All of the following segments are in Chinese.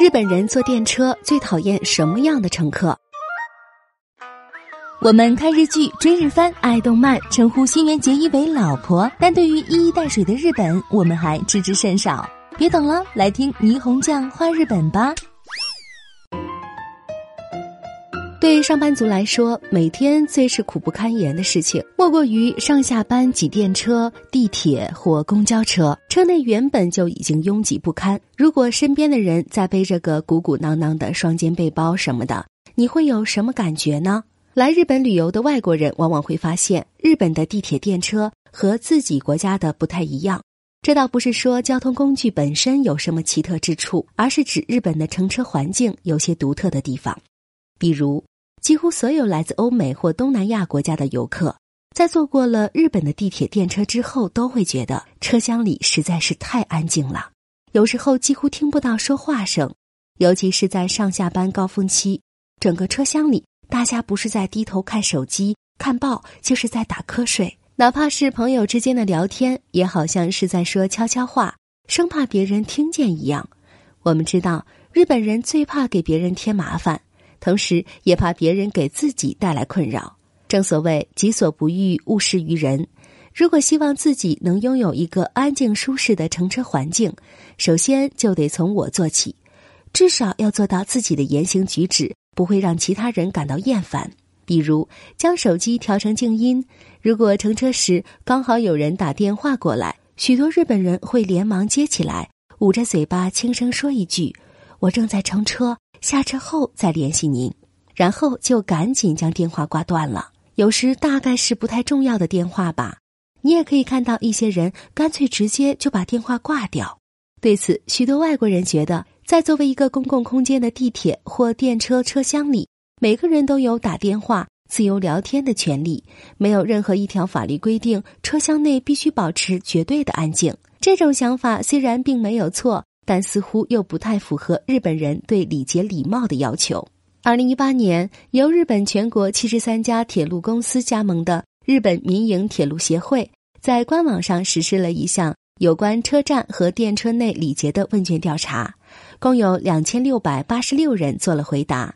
日本人坐电车最讨厌什么样的乘客？我们看日剧、追日番、爱动漫，称呼新垣结衣为老婆，但对于一衣带水的日本，我们还知之甚少。别等了，来听霓虹酱画日本吧。对上班族来说，每天最是苦不堪言的事情，莫过于上下班挤电车、地铁或公交车。车内原本就已经拥挤不堪，如果身边的人再背着个鼓鼓囊囊的双肩背包什么的，你会有什么感觉呢？来日本旅游的外国人往往会发现，日本的地铁、电车和自己国家的不太一样。这倒不是说交通工具本身有什么奇特之处，而是指日本的乘车环境有些独特的地方，比如。几乎所有来自欧美或东南亚国家的游客，在坐过了日本的地铁、电车之后，都会觉得车厢里实在是太安静了，有时候几乎听不到说话声。尤其是在上下班高峰期，整个车厢里，大家不是在低头看手机、看报，就是在打瞌睡。哪怕是朋友之间的聊天，也好像是在说悄悄话，生怕别人听见一样。我们知道，日本人最怕给别人添麻烦。同时也怕别人给自己带来困扰。正所谓“己所不欲，勿施于人”。如果希望自己能拥有一个安静舒适的乘车环境，首先就得从我做起，至少要做到自己的言行举止不会让其他人感到厌烦。比如将手机调成静音。如果乘车时刚好有人打电话过来，许多日本人会连忙接起来，捂着嘴巴轻声说一句：“我正在乘车。”下车后再联系您，然后就赶紧将电话挂断了。有时大概是不太重要的电话吧。你也可以看到一些人干脆直接就把电话挂掉。对此，许多外国人觉得，在作为一个公共空间的地铁或电车车厢里，每个人都有打电话、自由聊天的权利，没有任何一条法律规定车厢内必须保持绝对的安静。这种想法虽然并没有错。但似乎又不太符合日本人对礼节礼貌的要求。二零一八年，由日本全国七十三家铁路公司加盟的日本民营铁路协会，在官网上实施了一项有关车站和电车内礼节的问卷调查，共有两千六百八十六人做了回答。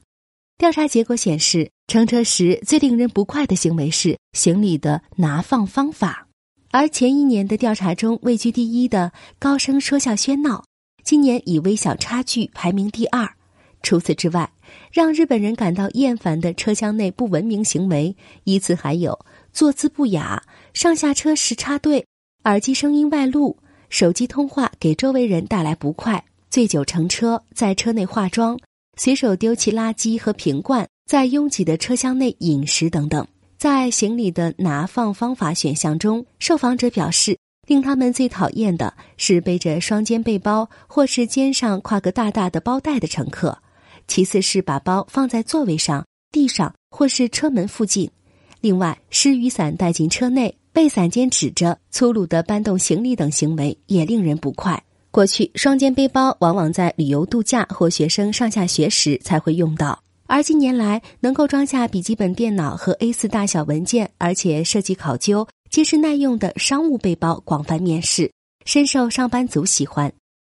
调查结果显示，乘车时最令人不快的行为是行李的拿放方法，而前一年的调查中位居第一的高声说笑喧闹。今年以微小差距排名第二。除此之外，让日本人感到厌烦的车厢内不文明行为，依次还有坐姿不雅、上下车时插队、耳机声音外露、手机通话给周围人带来不快、醉酒乘车、在车内化妆、随手丢弃垃圾和瓶罐、在拥挤的车厢内饮食等等。在行李的拿放方法选项中，受访者表示。令他们最讨厌的是背着双肩背包或是肩上挎个大大的包袋的乘客，其次是把包放在座位上、地上或是车门附近。另外，湿雨伞带进车内，被伞尖指着，粗鲁的搬动行李等行为也令人不快。过去，双肩背包往往在旅游度假或学生上下学时才会用到，而近年来，能够装下笔记本电脑和 A4 大小文件，而且设计考究。结实耐用的商务背包广泛面世，深受上班族喜欢。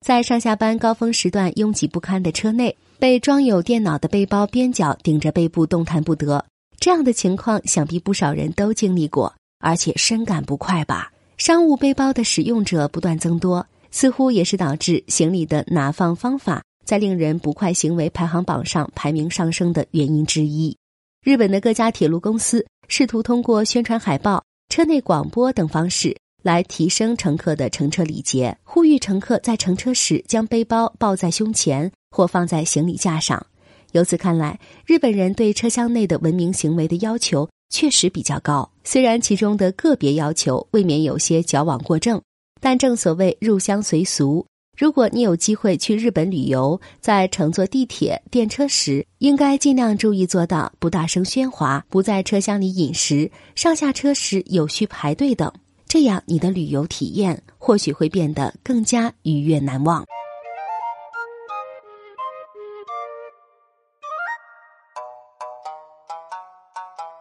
在上下班高峰时段拥挤不堪的车内，被装有电脑的背包边角顶着背部动弹不得，这样的情况想必不少人都经历过，而且深感不快吧？商务背包的使用者不断增多，似乎也是导致行李的拿放方法在令人不快行为排行榜上排名上升的原因之一。日本的各家铁路公司试图通过宣传海报。车内广播等方式来提升乘客的乘车礼节，呼吁乘客在乘车时将背包抱在胸前或放在行李架上。由此看来，日本人对车厢内的文明行为的要求确实比较高。虽然其中的个别要求未免有些矫枉过正，但正所谓入乡随俗。如果你有机会去日本旅游，在乘坐地铁、电车时，应该尽量注意做到不大声喧哗，不在车厢里饮食，上下车时有序排队等。这样，你的旅游体验或许会变得更加愉悦难忘。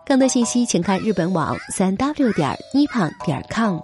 更多信息，请看日本网三 w 点 nippon 点 com。